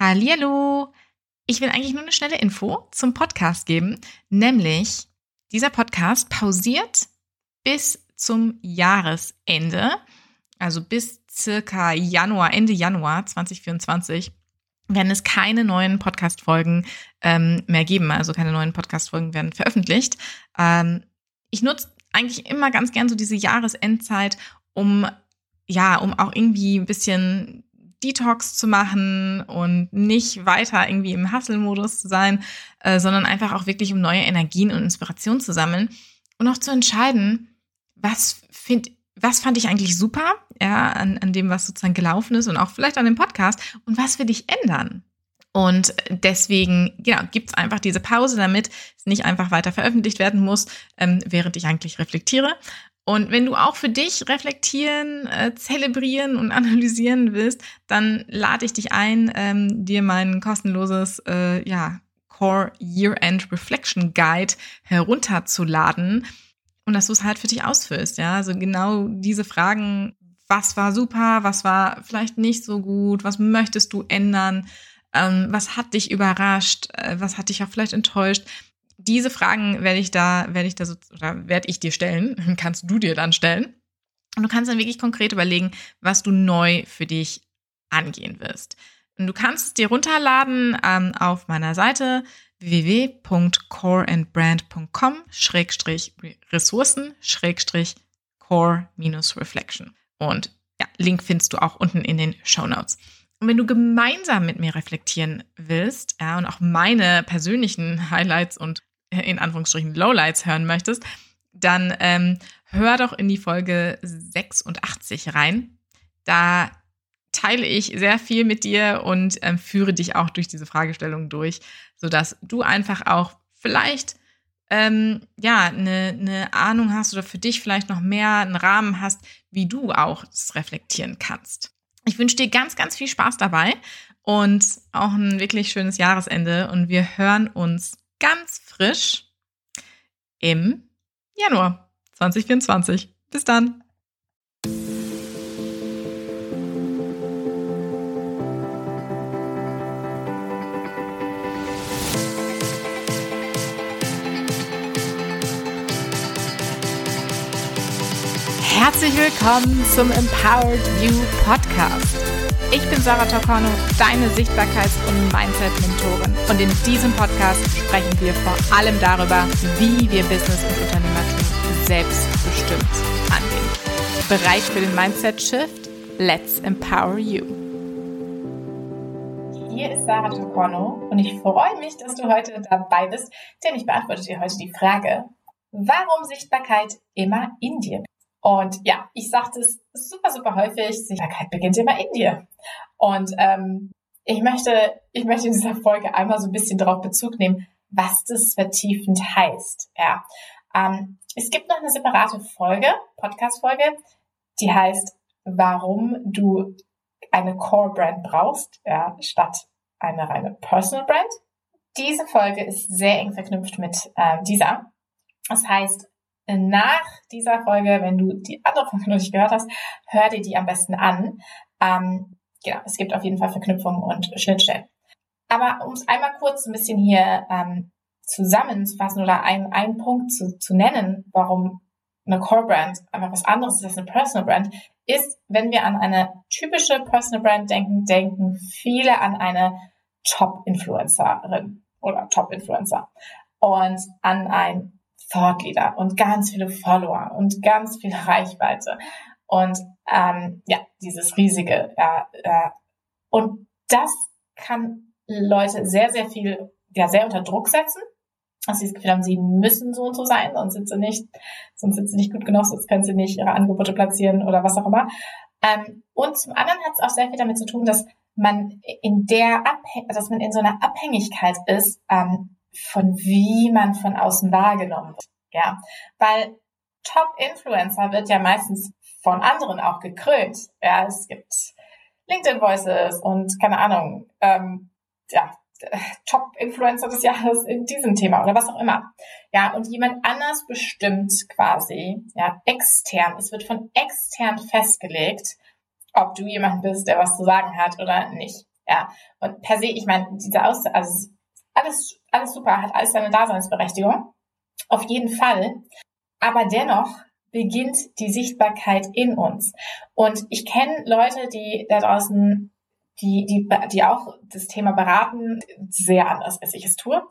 Hallihallo! Ich will eigentlich nur eine schnelle Info zum Podcast geben, nämlich dieser Podcast pausiert bis zum Jahresende, also bis circa Januar, Ende Januar 2024 werden es keine neuen Podcast-Folgen ähm, mehr geben. Also keine neuen Podcast-Folgen werden veröffentlicht. Ähm, ich nutze eigentlich immer ganz gern so diese Jahresendzeit, um ja, um auch irgendwie ein bisschen Detox zu machen und nicht weiter irgendwie im Hustle-Modus zu sein, äh, sondern einfach auch wirklich um neue Energien und Inspiration zu sammeln und auch zu entscheiden, was find, was fand ich eigentlich super, ja, an, an dem, was sozusagen gelaufen ist und auch vielleicht an dem Podcast und was will ich ändern? Und deswegen, genau, gibt's einfach diese Pause, damit es nicht einfach weiter veröffentlicht werden muss, ähm, während ich eigentlich reflektiere. Und wenn du auch für dich reflektieren, äh, zelebrieren und analysieren willst, dann lade ich dich ein, ähm, dir mein kostenloses äh, ja, Core Year-End Reflection Guide herunterzuladen und dass du es halt für dich ausfüllst. Ja, also genau diese Fragen, was war super, was war vielleicht nicht so gut, was möchtest du ändern, ähm, was hat dich überrascht, äh, was hat dich auch vielleicht enttäuscht diese Fragen werde ich da, werde ich da so, oder werde ich dir stellen, kannst du dir dann stellen. Und du kannst dann wirklich konkret überlegen, was du neu für dich angehen wirst. Und du kannst es dir runterladen ähm, auf meiner Seite www.coreandbrand.com Schrägstrich Ressourcen Schrägstrich Core minus Reflection. Und ja, Link findest du auch unten in den Show Notes. Und wenn du gemeinsam mit mir reflektieren willst, ja, und auch meine persönlichen Highlights und in Anführungsstrichen Lowlights hören möchtest, dann ähm, hör doch in die Folge 86 rein. Da teile ich sehr viel mit dir und ähm, führe dich auch durch diese Fragestellung durch, sodass du einfach auch vielleicht ähm, ja eine, eine Ahnung hast oder für dich vielleicht noch mehr einen Rahmen hast, wie du auch das reflektieren kannst. Ich wünsche dir ganz, ganz viel Spaß dabei und auch ein wirklich schönes Jahresende und wir hören uns ganz frisch im Januar 2024. Bis dann. Herzlich willkommen zum Empowered You Podcast. Ich bin Sarah Tocorno, deine Sichtbarkeits- und Mindset-Mentorin. Und in diesem Podcast sprechen wir vor allem darüber, wie wir Business und Unternehmertum selbstbestimmt angehen. Bereit für den Mindset-Shift? Let's empower you. Hier ist Sarah Tocorno und ich freue mich, dass du heute dabei bist, denn ich beantworte dir heute die Frage, warum Sichtbarkeit immer in dir und ja, ich sage das super, super häufig, Sichtbarkeit beginnt immer in dir. Und ähm, ich möchte, ich möchte in dieser Folge einmal so ein bisschen darauf Bezug nehmen, was das vertiefend heißt. Ja, ähm, es gibt noch eine separate Folge, Podcast-Folge, die heißt, warum du eine Core-Brand brauchst, ja, statt eine reine Personal Brand. Diese Folge ist sehr eng verknüpft mit äh, dieser. Das heißt, nach dieser Folge, wenn du die andere Folge noch nicht gehört hast, hör dir die am besten an. Ähm, genau, es gibt auf jeden Fall Verknüpfungen und Schnittstellen. Aber um es einmal kurz ein bisschen hier ähm, zusammenzufassen oder einen, Punkt zu, zu nennen, warum eine Core Brand einfach was anderes ist als eine Personal Brand, ist, wenn wir an eine typische Personal Brand denken, denken viele an eine Top-Influencerin oder Top-Influencer und an ein Thought Leader und ganz viele Follower und ganz viel Reichweite und ähm, ja, dieses riesige. Ja, äh, und das kann Leute sehr, sehr viel, ja, sehr unter Druck setzen. Dass sie das Gefühl haben, sie müssen so und so sein, sonst sind sie nicht, sonst sind sie nicht gut genug, sonst können sie nicht ihre Angebote platzieren oder was auch immer. Ähm, und zum anderen hat es auch sehr viel damit zu tun, dass man in der Abhäng dass man in so einer Abhängigkeit ist, ähm, von wie man von außen wahrgenommen wird. Ja, weil Top-Influencer wird ja meistens von anderen auch gekrönt. Ja, es gibt LinkedIn Voices und keine Ahnung, ähm, ja, Top-Influencer des Jahres in diesem Thema oder was auch immer. Ja, und jemand anders bestimmt quasi, ja, extern. Es wird von extern festgelegt, ob du jemand bist, der was zu sagen hat oder nicht. Ja, und per se, ich meine, diese Aus, also alles, alles super, hat alles seine Daseinsberechtigung. Auf jeden Fall. Aber dennoch beginnt die Sichtbarkeit in uns. Und ich kenne Leute, die da draußen, die, die, die auch das Thema beraten, sehr anders, als ich es tue,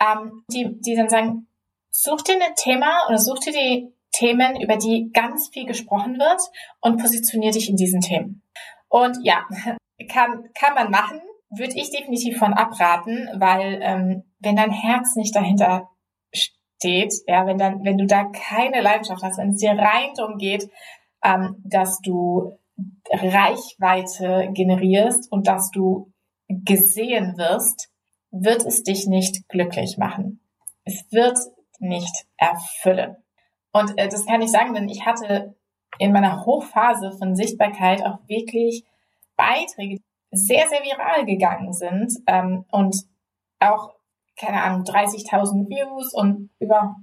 ähm, die, die dann sagen, such dir ein Thema oder such dir die Themen, über die ganz viel gesprochen wird und positionier dich in diesen Themen. Und ja, kann, kann man machen, würde ich definitiv von abraten, weil ähm, wenn dein Herz nicht dahinter steht, ja, wenn dann, wenn du da keine Leidenschaft hast, wenn es dir rein darum geht, ähm, dass du Reichweite generierst und dass du gesehen wirst, wird es dich nicht glücklich machen. Es wird nicht erfüllen. Und äh, das kann ich sagen, denn ich hatte in meiner Hochphase von Sichtbarkeit auch wirklich Beiträge, sehr, sehr viral gegangen sind ähm, und auch, keine Ahnung, 30.000 Views und über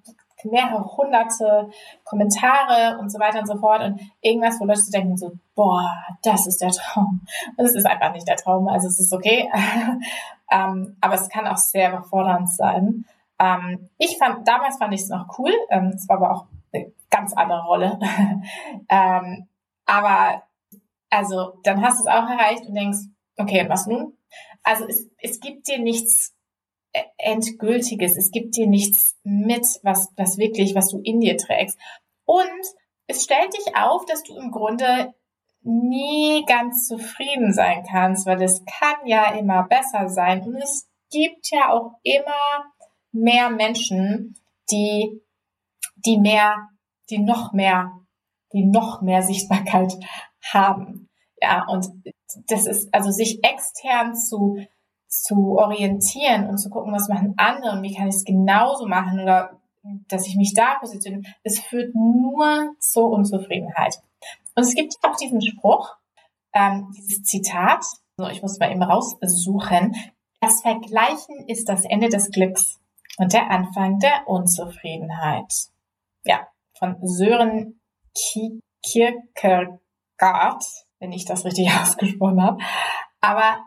mehrere hunderte Kommentare und so weiter und so fort und irgendwas, wo Leute denken so, boah, das ist der Traum. Und es ist einfach nicht der Traum, also es ist okay. ähm, aber es kann auch sehr überfordernd sein. Ähm, ich fand, damals fand ich es noch cool, ähm, es war aber auch eine ganz andere Rolle. ähm, aber also dann hast du es auch erreicht und denkst, okay, was nun? Also es, es gibt dir nichts äh, Endgültiges, es gibt dir nichts mit, was, was wirklich, was du in dir trägst. Und es stellt dich auf, dass du im Grunde nie ganz zufrieden sein kannst, weil es kann ja immer besser sein. Und es gibt ja auch immer mehr Menschen, die, die mehr, die noch mehr, die noch mehr Sichtbarkeit haben. Ja, und das ist, also sich extern zu, zu orientieren und zu gucken, was machen andere und wie kann ich es genauso machen oder dass ich mich da positioniere, es führt nur zur Unzufriedenheit. Und es gibt auch diesen Spruch, ähm, dieses Zitat, so ich muss mal eben raussuchen, das Vergleichen ist das Ende des Glücks und der Anfang der Unzufriedenheit. Ja, von Sören Kierkegaard, wenn ich das richtig ausgesprochen habe. Aber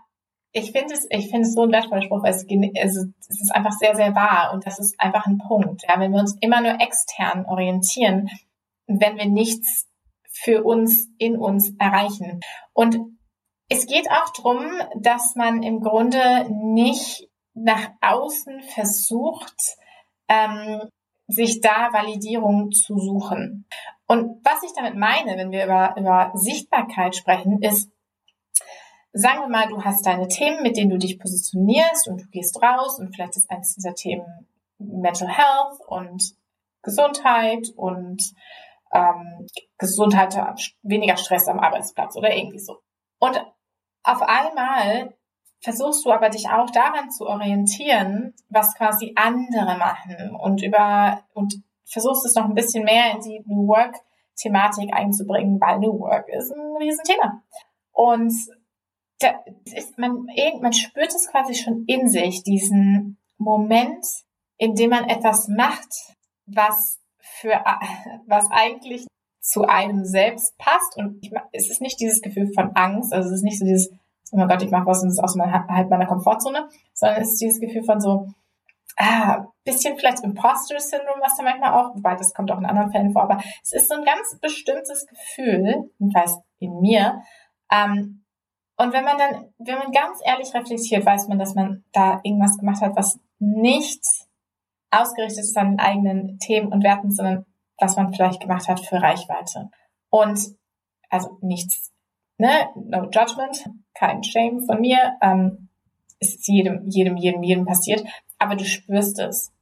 ich finde es, ich finde es so ein wertvoller Spruch, weil es, also, es ist einfach sehr, sehr wahr und das ist einfach ein Punkt. Ja, wenn wir uns immer nur extern orientieren, wenn wir nichts für uns in uns erreichen. Und es geht auch darum, dass man im Grunde nicht nach außen versucht, ähm, sich da Validierung zu suchen. Und was ich damit meine, wenn wir über, über Sichtbarkeit sprechen, ist, sagen wir mal, du hast deine Themen, mit denen du dich positionierst und du gehst raus und vielleicht ist eines dieser Themen Mental Health und Gesundheit und ähm, Gesundheit, weniger Stress am Arbeitsplatz oder irgendwie so. Und auf einmal versuchst du aber dich auch daran zu orientieren, was quasi andere machen und über und versuchst es noch ein bisschen mehr in die New Work Thematik einzubringen, weil New Work ist ein Riesenthema. Und da ist man, man spürt es quasi schon in sich, diesen Moment, in dem man etwas macht, was für, was eigentlich zu einem selbst passt. Und ich, es ist nicht dieses Gefühl von Angst, also es ist nicht so dieses, oh mein Gott, ich mache was und es ist aus meiner, halt meiner Komfortzone, sondern es ist dieses Gefühl von so, ah, bisschen vielleicht Imposter-Syndrom, was da manchmal auch, wobei das kommt auch in anderen Fällen vor, aber es ist so ein ganz bestimmtes Gefühl, jedenfalls in mir. Ähm, und wenn man dann, wenn man ganz ehrlich reflektiert, weiß man, dass man da irgendwas gemacht hat, was nicht ausgerichtet ist an den eigenen Themen und Werten, sondern was man vielleicht gemacht hat für Reichweite. Und also nichts, ne, no judgment, kein Shame von mir, ähm, ist jedem, jedem, jedem, jedem passiert, aber du spürst es.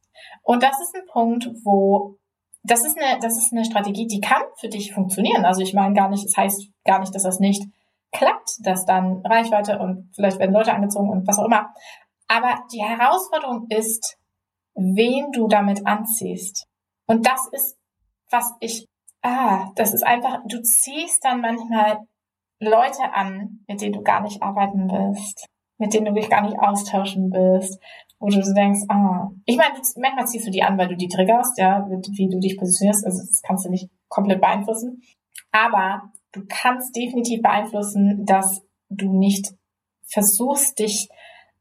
Und das ist ein Punkt, wo das ist eine, das ist eine Strategie, die kann für dich funktionieren. Also ich meine gar nicht, es das heißt gar nicht, dass das nicht klappt, dass dann Reichweite und vielleicht werden Leute angezogen und was auch immer. Aber die Herausforderung ist, wen du damit anziehst. Und das ist, was ich, ah, das ist einfach, du ziehst dann manchmal Leute an, mit denen du gar nicht arbeiten willst, mit denen du dich gar nicht austauschen willst, wo du denkst, ah, ich meine, manchmal ziehst du die an, weil du die triggerst, ja, wie du dich positionierst, also das kannst du nicht komplett beeinflussen. Aber du kannst definitiv beeinflussen, dass du nicht versuchst dich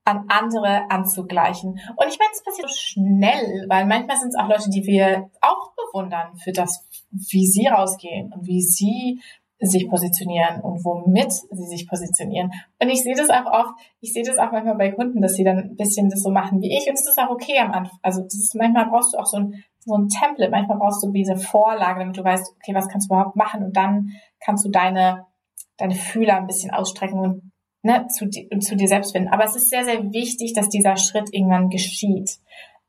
an andere anzugleichen. Und ich meine, es passiert so schnell, weil manchmal sind es auch Leute, die wir auch bewundern für das, wie sie rausgehen und wie sie sich positionieren und womit sie sich positionieren. Und ich sehe das auch oft, ich sehe das auch manchmal bei Kunden, dass sie dann ein bisschen das so machen wie ich. Und es ist auch okay am Anfang. Also das ist, manchmal brauchst du auch so ein, so ein Template, manchmal brauchst du diese Vorlage, damit du weißt, okay, was kannst du überhaupt machen? Und dann kannst du deine, deine Fühler ein bisschen ausstrecken und ne, zu, zu dir selbst finden. Aber es ist sehr, sehr wichtig, dass dieser Schritt irgendwann geschieht.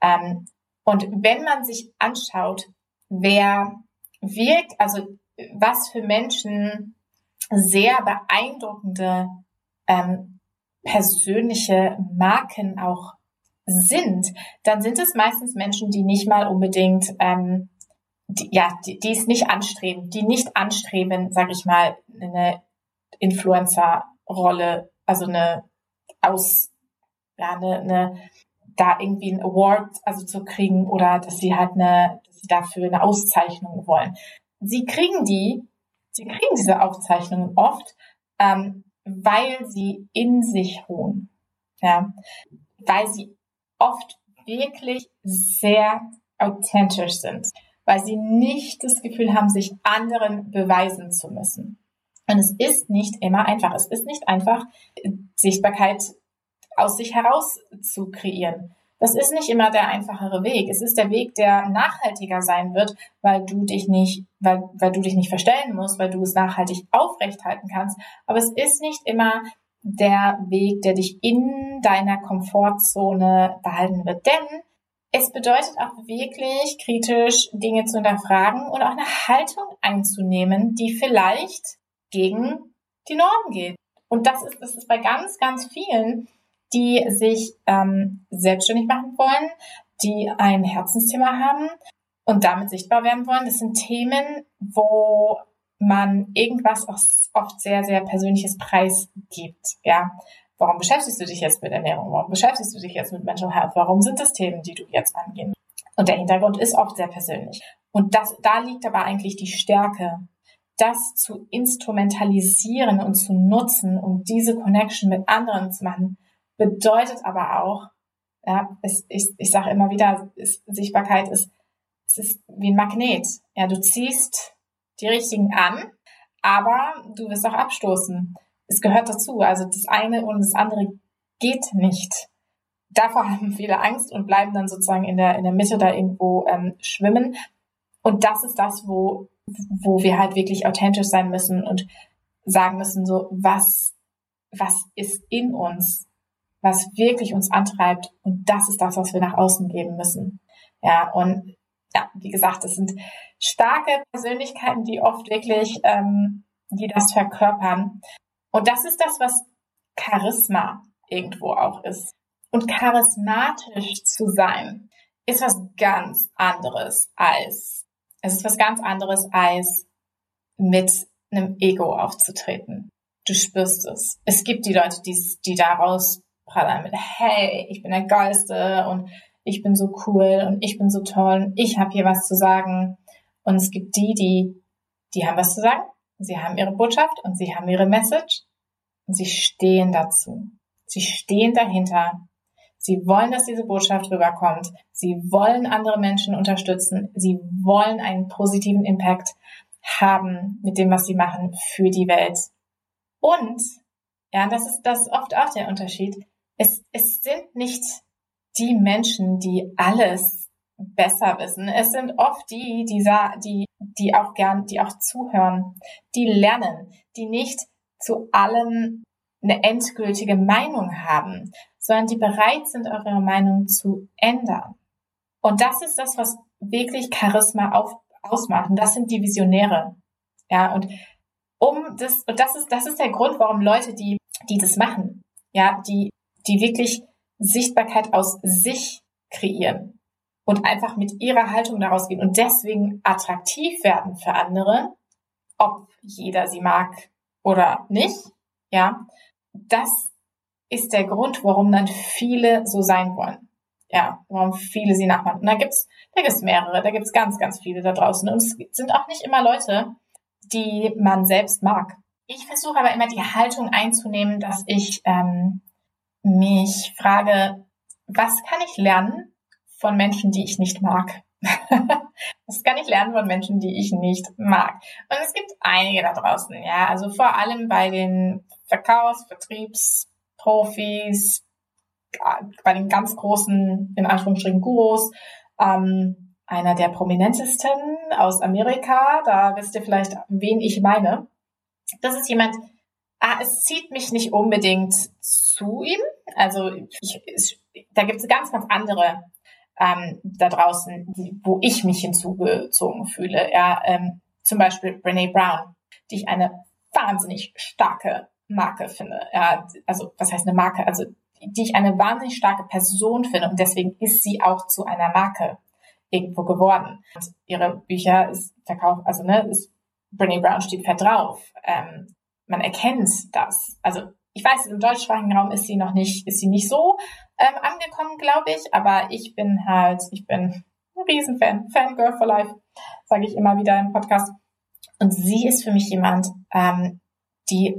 Ähm, und wenn man sich anschaut, wer wirkt, also was für Menschen sehr beeindruckende ähm, persönliche Marken auch sind, dann sind es meistens Menschen, die nicht mal unbedingt, ähm, die, ja, die, die es nicht anstreben, die nicht anstreben, sage ich mal, eine Influencer-Rolle, also eine aus, ja, eine, eine da irgendwie ein Award also zu kriegen oder dass sie halt eine, dass sie dafür eine Auszeichnung wollen sie kriegen die, sie kriegen diese Aufzeichnungen oft, ähm, weil sie in sich ruhen. Ja, weil sie oft wirklich sehr authentisch sind, weil sie nicht das Gefühl haben, sich anderen beweisen zu müssen. Und es ist nicht immer einfach. Es ist nicht einfach, Sichtbarkeit aus sich heraus zu kreieren. Das ist nicht immer der einfachere Weg. Es ist der Weg, der nachhaltiger sein wird, weil du dich nicht, weil, weil du dich nicht verstellen musst, weil du es nachhaltig aufrechthalten kannst. Aber es ist nicht immer der Weg, der dich in deiner Komfortzone behalten wird. Denn es bedeutet auch wirklich kritisch Dinge zu hinterfragen und auch eine Haltung einzunehmen, die vielleicht gegen die Norm geht. Und das ist, das ist bei ganz, ganz vielen die sich ähm, selbstständig machen wollen, die ein Herzensthema haben und damit sichtbar werden wollen. Das sind Themen, wo man irgendwas oft sehr, sehr persönliches Preis gibt. Ja, warum beschäftigst du dich jetzt mit Ernährung? Warum beschäftigst du dich jetzt mit Mental Health? Warum sind das Themen, die du jetzt angehen? Und der Hintergrund ist oft sehr persönlich. Und das, da liegt aber eigentlich die Stärke, das zu instrumentalisieren und zu nutzen, um diese Connection mit anderen zu machen, bedeutet aber auch, ja, es, ich, ich sage immer wieder, es, Sichtbarkeit ist, es ist wie ein Magnet. Ja, du ziehst die richtigen an, aber du wirst auch abstoßen. Es gehört dazu. Also das eine und das andere geht nicht. Davor haben viele Angst und bleiben dann sozusagen in der, in der Mitte da irgendwo ähm, schwimmen. Und das ist das, wo, wo wir halt wirklich authentisch sein müssen und sagen müssen, so, was, was ist in uns? Was wirklich uns antreibt. Und das ist das, was wir nach außen geben müssen. Ja, und ja, wie gesagt, es sind starke Persönlichkeiten, die oft wirklich, ähm, die das verkörpern. Und das ist das, was Charisma irgendwo auch ist. Und charismatisch zu sein, ist was ganz anderes als, es ist was ganz anderes als mit einem Ego aufzutreten. Du spürst es. Es gibt die Leute, die, die daraus prallern mit, hey, ich bin der Geilste und ich bin so cool und ich bin so toll und ich habe hier was zu sagen. Und es gibt die, die, die haben was zu sagen. Sie haben ihre Botschaft und sie haben ihre Message und sie stehen dazu. Sie stehen dahinter. Sie wollen, dass diese Botschaft rüberkommt. Sie wollen andere Menschen unterstützen. Sie wollen einen positiven Impact haben mit dem, was sie machen für die Welt. Und, ja, das ist, das ist oft auch der Unterschied es, es sind nicht die Menschen, die alles besser wissen. Es sind oft die, die, die, die auch gern, die auch zuhören, die lernen, die nicht zu allem eine endgültige Meinung haben, sondern die bereit sind, eure Meinung zu ändern. Und das ist das, was wirklich Charisma auf, ausmacht. Das sind die Visionäre. Ja, und um das, und das ist, das ist der Grund, warum Leute, die, die das machen, ja, die die wirklich Sichtbarkeit aus sich kreieren und einfach mit ihrer Haltung daraus gehen und deswegen attraktiv werden für andere, ob jeder sie mag oder nicht, ja, das ist der Grund, warum dann viele so sein wollen. Ja, warum viele sie nachmachen. Und da gibt's, da gibt's mehrere, da gibt's ganz, ganz viele da draußen. Und es sind auch nicht immer Leute, die man selbst mag. Ich versuche aber immer die Haltung einzunehmen, dass ich ähm, mich frage, was kann ich lernen von Menschen, die ich nicht mag? was kann ich lernen von Menschen, die ich nicht mag? Und es gibt einige da draußen, ja. Also vor allem bei den Verkaufs-, Vertriebs-, Profis, bei den ganz großen, in Anführungsstrichen, Gurus, ähm, einer der prominentesten aus Amerika, da wisst ihr vielleicht, wen ich meine. Das ist jemand, ah, es zieht mich nicht unbedingt zu ihm. Also ich, es, da gibt es ganz, ganz andere ähm, da draußen, wo ich mich hinzugezogen fühle. Ja, ähm, zum Beispiel Brene Brown, die ich eine wahnsinnig starke Marke finde. Ja, also was heißt eine Marke? Also die ich eine wahnsinnig starke Person finde und deswegen ist sie auch zu einer Marke irgendwo geworden. Und ihre Bücher ist verkauft, also ne, ist Brené Brown steht fett drauf. Ähm, man erkennt das. Also ich weiß, im deutschsprachigen Raum ist sie noch nicht, ist sie nicht so ähm, angekommen, glaube ich. Aber ich bin halt, ich bin ein Riesenfan, Fangirl for Life, sage ich immer wieder im Podcast. Und sie ist für mich jemand, ähm, die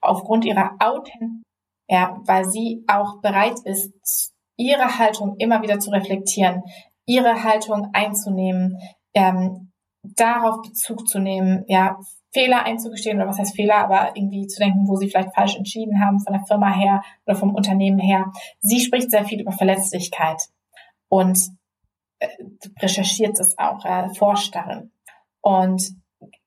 aufgrund ihrer Authentizität, ja, weil sie auch bereit ist, ihre Haltung immer wieder zu reflektieren, ihre Haltung einzunehmen, ähm, darauf Bezug zu nehmen, ja, Fehler einzugestehen oder was heißt Fehler, aber irgendwie zu denken, wo sie vielleicht falsch entschieden haben von der Firma her oder vom Unternehmen her. Sie spricht sehr viel über Verletzlichkeit und äh, recherchiert es auch, äh, forscht darin und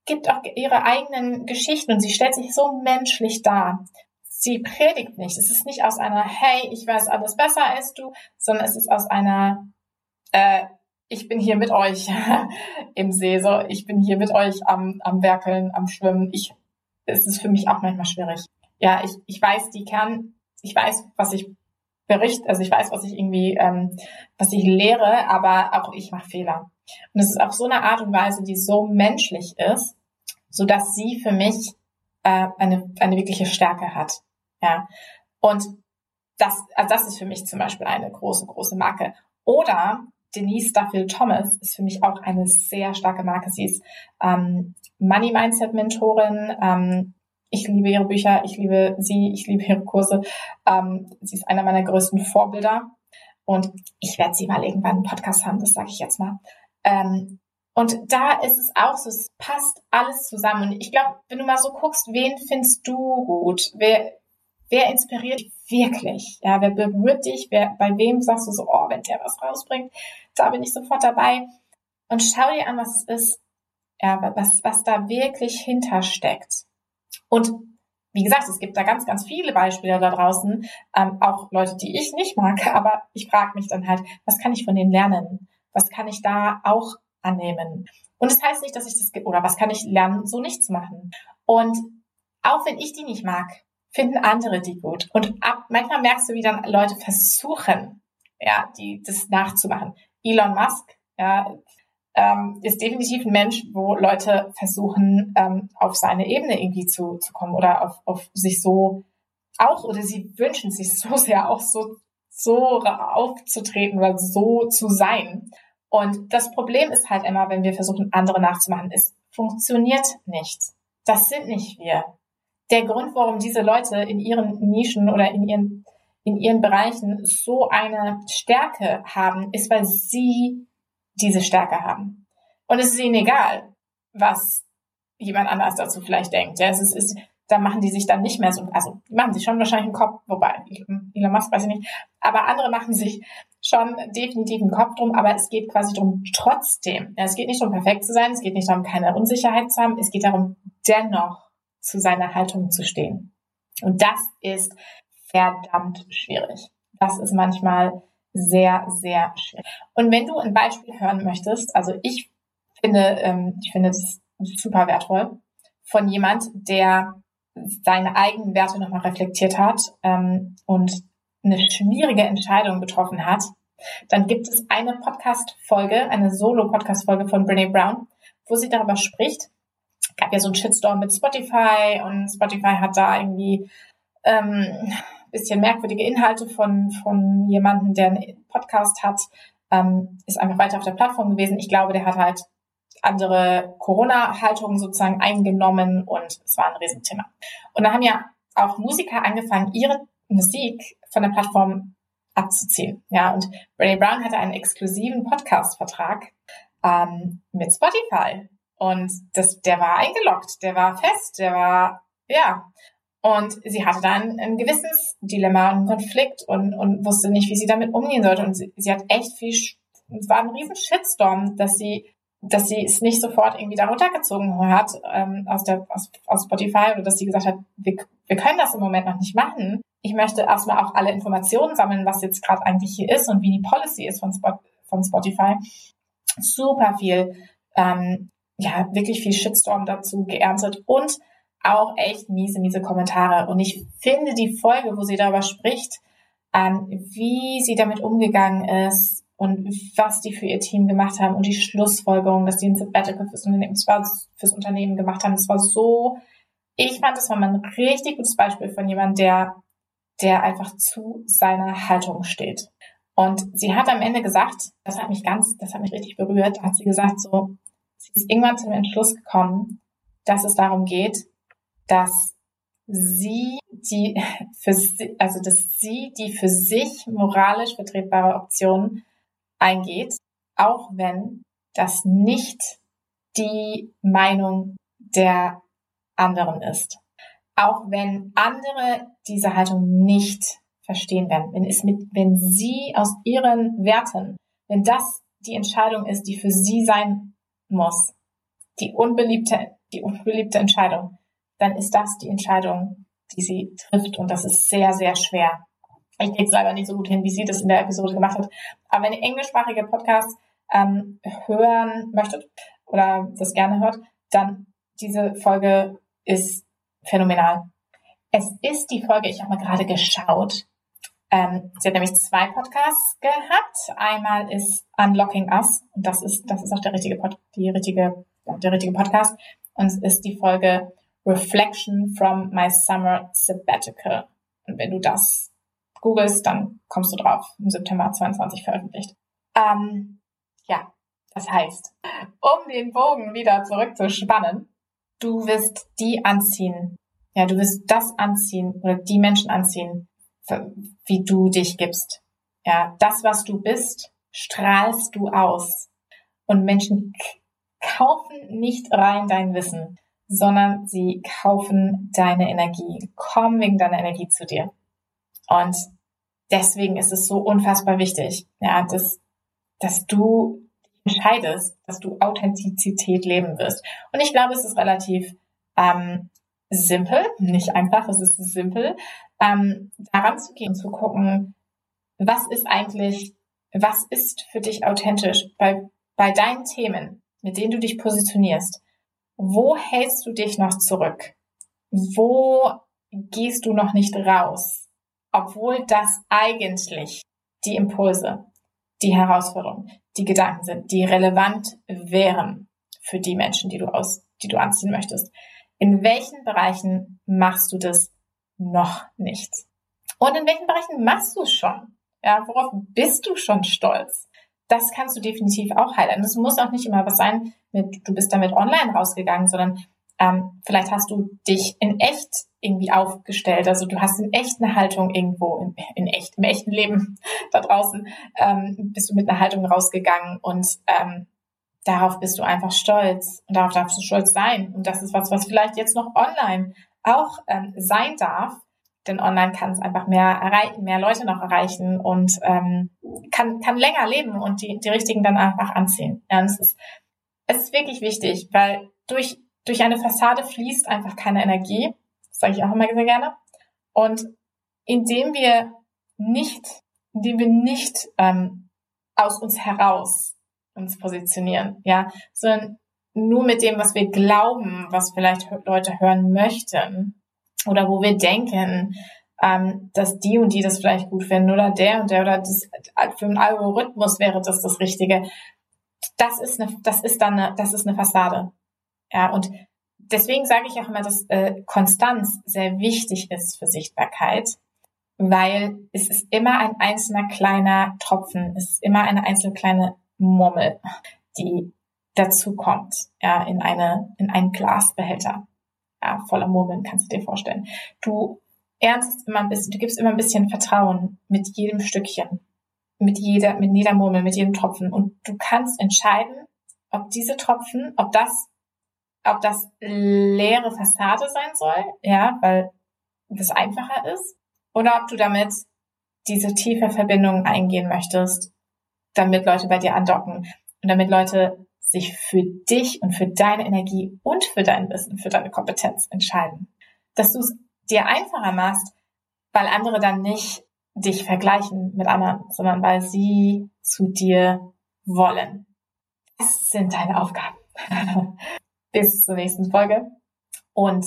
gibt auch ihre eigenen Geschichten und sie stellt sich so menschlich dar. Sie predigt nicht. Es ist nicht aus einer, hey, ich weiß alles besser als du, sondern es ist aus einer, äh, ich bin hier mit euch im See, so ich bin hier mit euch am, am Werkeln, am Schwimmen. Ich, es ist für mich auch manchmal schwierig. Ja, ich, ich weiß die Kern, ich weiß, was ich berichte, also ich weiß, was ich irgendwie, ähm, was ich lehre, aber auch ich mache Fehler. Und es ist auf so eine Art und Weise, die so menschlich ist, so dass sie für mich äh, eine, eine wirkliche Stärke hat. Ja. Und das, also das ist für mich zum Beispiel eine große, große Marke. Oder Denise Duffield Thomas ist für mich auch eine sehr starke Marke. Sie ist ähm, Money Mindset Mentorin. Ähm, ich liebe ihre Bücher, ich liebe sie, ich liebe ihre Kurse. Ähm, sie ist einer meiner größten Vorbilder. Und ich werde sie mal irgendwann einen Podcast haben, das sage ich jetzt mal. Ähm, und da ist es auch so, es passt alles zusammen. Und ich glaube, wenn du mal so guckst, wen findest du gut? Wer, wer inspiriert dich wirklich? Ja, wer berührt dich? Wer, bei wem sagst du so, oh, wenn der was rausbringt, da bin ich sofort dabei. Und schau dir an, was es ist, ja, was, was da wirklich hintersteckt. Und wie gesagt, es gibt da ganz, ganz viele Beispiele da draußen, ähm, auch Leute, die ich nicht mag, aber ich frage mich dann halt, was kann ich von denen lernen? Was kann ich da auch annehmen? Und das heißt nicht, dass ich das, oder was kann ich lernen, so nicht zu machen? Und auch wenn ich die nicht mag, finden andere die gut. Und ab, manchmal merkst du, wie dann Leute versuchen, ja, die, das nachzumachen. Elon Musk, ja, ähm, ist definitiv ein Mensch, wo Leute versuchen, ähm, auf seine Ebene irgendwie zu, zu kommen oder auf, auf sich so auch, oder sie wünschen sich so sehr auch so, so aufzutreten oder so zu sein. Und das Problem ist halt immer, wenn wir versuchen, andere nachzumachen, es funktioniert nicht. Das sind nicht wir der Grund, warum diese Leute in ihren Nischen oder in ihren, in ihren Bereichen so eine Stärke haben, ist, weil sie diese Stärke haben. Und es ist ihnen egal, was jemand anders dazu vielleicht denkt. Ja, es ist, ist, da machen die sich dann nicht mehr so, also die machen sich schon wahrscheinlich einen Kopf, wobei, Elon Musk weiß ich nicht, aber andere machen sich schon definitiv einen Kopf drum, aber es geht quasi darum, trotzdem, ja, es geht nicht darum, perfekt zu sein, es geht nicht darum, keine Unsicherheit zu haben, es geht darum, dennoch zu seiner Haltung zu stehen. Und das ist verdammt schwierig. Das ist manchmal sehr, sehr schwierig. Und wenn du ein Beispiel hören möchtest, also ich finde, ähm, ich finde das super wertvoll von jemand, der seine eigenen Werte nochmal reflektiert hat ähm, und eine schwierige Entscheidung getroffen hat, dann gibt es eine Podcast-Folge, eine Solo-Podcast-Folge von Brene Brown, wo sie darüber spricht, gab ja so einen Shitstorm mit Spotify und Spotify hat da irgendwie ähm, bisschen merkwürdige Inhalte von, von jemandem, der einen Podcast hat, ähm, ist einfach weiter auf der Plattform gewesen. Ich glaube, der hat halt andere Corona-Haltungen sozusagen eingenommen und es war ein Riesenthema. Und da haben ja auch Musiker angefangen, ihre Musik von der Plattform abzuziehen. Ja, und Brené Brown hatte einen exklusiven Podcast-Vertrag ähm, mit Spotify. Und das, der war eingeloggt, der war fest, der war, ja. Und sie hatte dann ein Gewissensdilemma, einen Konflikt und, und wusste nicht, wie sie damit umgehen sollte. Und sie, sie hat echt viel, es war ein riesen Shitstorm, dass sie dass sie es nicht sofort irgendwie da runtergezogen hat ähm, aus, der, aus, aus Spotify oder dass sie gesagt hat, wir, wir können das im Moment noch nicht machen. Ich möchte erstmal auch alle Informationen sammeln, was jetzt gerade eigentlich hier ist und wie die Policy ist von, Spot, von Spotify. Super viel, ähm, ja, wirklich viel Shitstorm dazu geerntet und auch echt miese, miese Kommentare. Und ich finde die Folge, wo sie darüber spricht, ähm, wie sie damit umgegangen ist, und was die für ihr Team gemacht haben und die Schlussfolgerung, dass die ein Sabbatical fürs Unternehmen, fürs Unternehmen gemacht haben. Das war so, ich fand, das war mal ein richtig gutes Beispiel von jemandem, der, der einfach zu seiner Haltung steht. Und sie hat am Ende gesagt, das hat mich ganz, das hat mich richtig berührt, hat sie gesagt so, sie ist irgendwann zum Entschluss gekommen, dass es darum geht, dass sie die für sie, also dass sie die für sich moralisch vertretbare Option eingeht, auch wenn das nicht die Meinung der anderen ist. Auch wenn andere diese Haltung nicht verstehen werden, wenn es mit, wenn sie aus ihren Werten, wenn das die Entscheidung ist, die für sie sein muss, die unbeliebte, die unbeliebte Entscheidung, dann ist das die Entscheidung, die sie trifft und das ist sehr, sehr schwer. Ich kriege es leider nicht so gut hin, wie sie das in der Episode gemacht hat. Aber wenn ihr englischsprachige Podcasts ähm, hören möchtet oder das gerne hört, dann diese Folge ist phänomenal. Es ist die Folge, ich habe mal gerade geschaut. Ähm, sie hat nämlich zwei Podcasts gehabt. Einmal ist Unlocking Us und das ist das ist auch der richtige Pod, die richtige der richtige Podcast und es ist die Folge Reflection from My Summer Sabbatical. Und wenn du das googelst, dann kommst du drauf. Im September 22 veröffentlicht. Ähm, ja, das heißt, um den Bogen wieder zurückzuspannen, du wirst die anziehen. Ja, du wirst das anziehen oder die Menschen anziehen, wie du dich gibst. Ja, das, was du bist, strahlst du aus. Und Menschen kaufen nicht rein dein Wissen, sondern sie kaufen deine Energie, kommen wegen deiner Energie zu dir. Und deswegen ist es so unfassbar wichtig, ja, dass, dass du entscheidest, dass du Authentizität leben wirst. Und ich glaube, es ist relativ ähm, simpel, nicht einfach, es ist simpel, ähm, daran zu gehen, zu gucken, was ist eigentlich, was ist für dich authentisch bei, bei deinen Themen, mit denen du dich positionierst. Wo hältst du dich noch zurück? Wo gehst du noch nicht raus? obwohl das eigentlich die Impulse, die Herausforderungen, die Gedanken sind, die relevant wären für die Menschen, die du aus, die du anziehen möchtest. In welchen Bereichen machst du das noch nicht? Und in welchen Bereichen machst du es schon? Ja, worauf bist du schon stolz? Das kannst du definitiv auch highlighten. Das muss auch nicht immer was sein mit, du bist damit online rausgegangen, sondern ähm, vielleicht hast du dich in echt irgendwie aufgestellt. Also du hast in echt eine Haltung irgendwo, in, in echt, im echten Leben da draußen, ähm, bist du mit einer Haltung rausgegangen und ähm, darauf bist du einfach stolz und darauf darfst du stolz sein. Und das ist was, was vielleicht jetzt noch online auch ähm, sein darf. Denn online kann es einfach mehr erreichen, mehr Leute noch erreichen und ähm, kann, kann länger leben und die, die richtigen dann einfach anziehen. Ja, es ist, es ist wirklich wichtig, weil durch durch eine Fassade fließt einfach keine Energie. Das sage ich auch immer sehr gerne. Und indem wir nicht, indem wir nicht ähm, aus uns heraus uns positionieren, ja, sondern nur mit dem, was wir glauben, was vielleicht Leute hören möchten oder wo wir denken, ähm, dass die und die das vielleicht gut finden oder der und der oder das für einen Algorithmus wäre das das Richtige. Das ist eine, das ist dann eine, das ist eine Fassade. Ja, und deswegen sage ich auch immer, dass äh, Konstanz sehr wichtig ist für Sichtbarkeit, weil es ist immer ein einzelner kleiner Tropfen, es ist immer eine einzelne kleine Murmel, die dazu kommt, ja, in eine, in einen Glasbehälter, ja, voller Murmeln, kannst du dir vorstellen. Du ernstest immer ein bisschen, du gibst immer ein bisschen Vertrauen mit jedem Stückchen, mit jeder, mit jeder Murmel, mit jedem Tropfen. Und du kannst entscheiden, ob diese Tropfen, ob das, ob das leere Fassade sein soll, ja, weil das einfacher ist, oder ob du damit diese tiefe Verbindung eingehen möchtest, damit Leute bei dir andocken. Und damit Leute sich für dich und für deine Energie und für dein Wissen, für deine Kompetenz entscheiden. Dass du es dir einfacher machst, weil andere dann nicht dich vergleichen mit anderen, sondern weil sie zu dir wollen. Das sind deine Aufgaben. Bis zur nächsten Folge. Und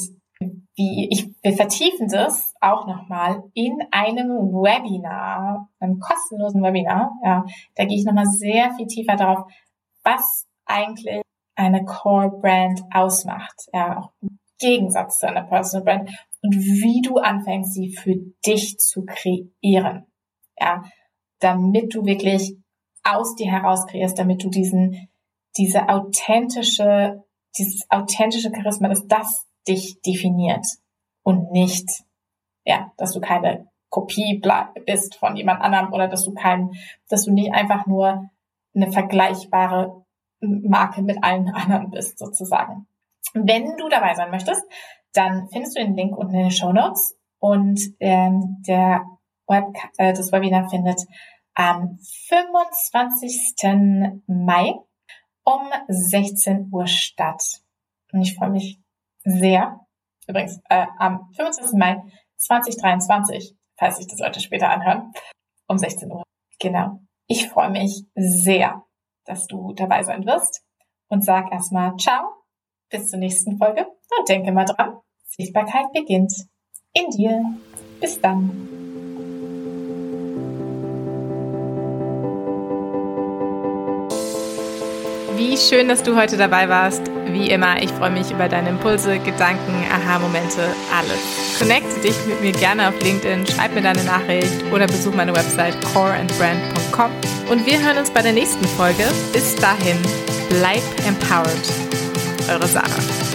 wie ich, wir vertiefen das auch nochmal in einem Webinar, einem kostenlosen Webinar. Ja, da gehe ich nochmal sehr viel tiefer darauf, was eigentlich eine Core Brand ausmacht. Ja, auch im Gegensatz zu einer Personal Brand und wie du anfängst, sie für dich zu kreieren. Ja, damit du wirklich aus dir heraus kreierst, damit du diesen, diese authentische, dieses authentische Charisma, dass das dich definiert und nicht, ja, dass du keine Kopie bist von jemand anderem oder dass du kein, dass du nicht einfach nur eine vergleichbare Marke mit allen anderen bist, sozusagen. Wenn du dabei sein möchtest, dann findest du den Link unten in den Show Notes und ähm, der Web äh, das Webinar findet am 25. Mai um 16 Uhr statt. Und ich freue mich sehr. Übrigens, äh, am 25. Mai 2023, falls sich das Leute später anhören, um 16 Uhr. Genau. Ich freue mich sehr, dass du dabei sein wirst und sag erstmal ciao, bis zur nächsten Folge und denke mal dran, Sichtbarkeit beginnt in dir. Bis dann. Wie schön, dass du heute dabei warst. Wie immer, ich freue mich über deine Impulse, Gedanken, Aha-Momente, alles. Connecte dich mit mir gerne auf LinkedIn, schreib mir deine Nachricht oder besuch meine Website coreandbrand.com. Und wir hören uns bei der nächsten Folge. Bis dahin, bleib empowered. Eure Sarah.